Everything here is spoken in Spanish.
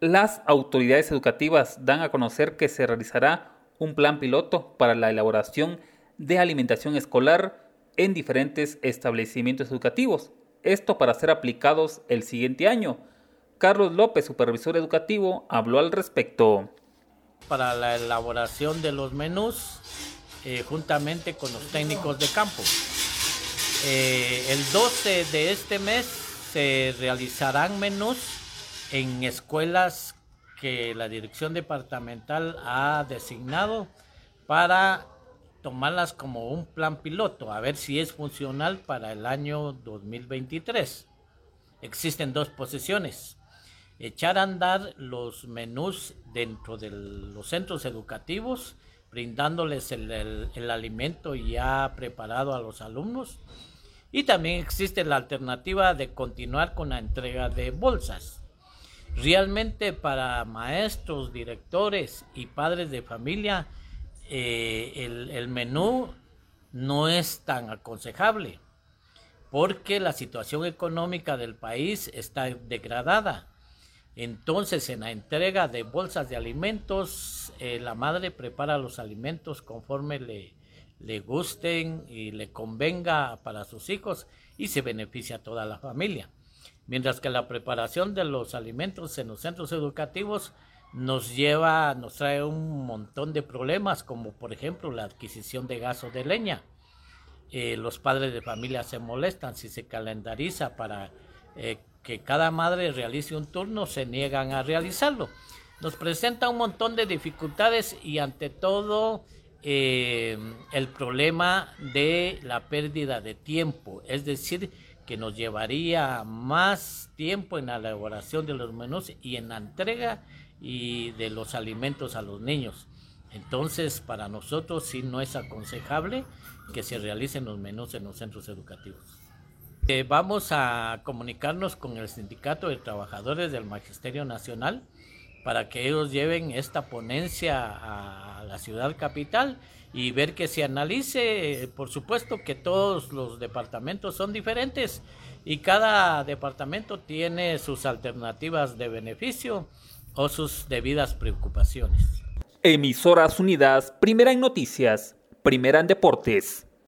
las autoridades educativas dan a conocer que se realizará un plan piloto para la elaboración de alimentación escolar en diferentes establecimientos educativos, esto para ser aplicados el siguiente año. Carlos López, supervisor educativo, habló al respecto. Para la elaboración de los menús, eh, juntamente con los técnicos de campo. Eh, el 12 de este mes se realizarán menús en escuelas que la dirección departamental ha designado para tomarlas como un plan piloto, a ver si es funcional para el año 2023. Existen dos posiciones. Echar a andar los menús dentro de los centros educativos, brindándoles el, alimento ya preparado a los alumnos. Y también existe la alternativa de continuar con la entrega de bolsas Realmente para maestros, directores y padres de familia, eh, el, menú no es tan aconsejable porque la situación económica del país está degradada. Entonces, en la entrega de bolsas de alimentos, eh, la madre prepara los alimentos conforme le, le gusten y le convenga para sus hijos y se beneficia a toda la familia mientras que la preparación de los alimentos en los centros educativos nos lleva, nos trae un montón de problemas, como por ejemplo la adquisición de gas o de leña. Eh, los padres de familia se molestan si se calendariza para eh, que cada madre realice un turno, se niegan a realizarlo. Nos presenta un montón de dificultades y ante todo eh, el problema de la pérdida de tiempo, es decir, que nos llevaría más tiempo en la elaboración de los menús y en la entrega y de los alimentos a los niños. Entonces, para nosotros sí no es aconsejable que se realicen los menús en los centros educativos. Eh, vamos a comunicarnos con el Sindicato de Trabajadores del Magisterio Nacional para que ellos lleven esta ponencia la ciudad capital y ver que se analice, por supuesto que todos los departamentos son diferentes y cada departamento tiene sus alternativas de beneficio o sus debidas preocupaciones. Emisoras Unidas, primera en noticias, primera en deportes.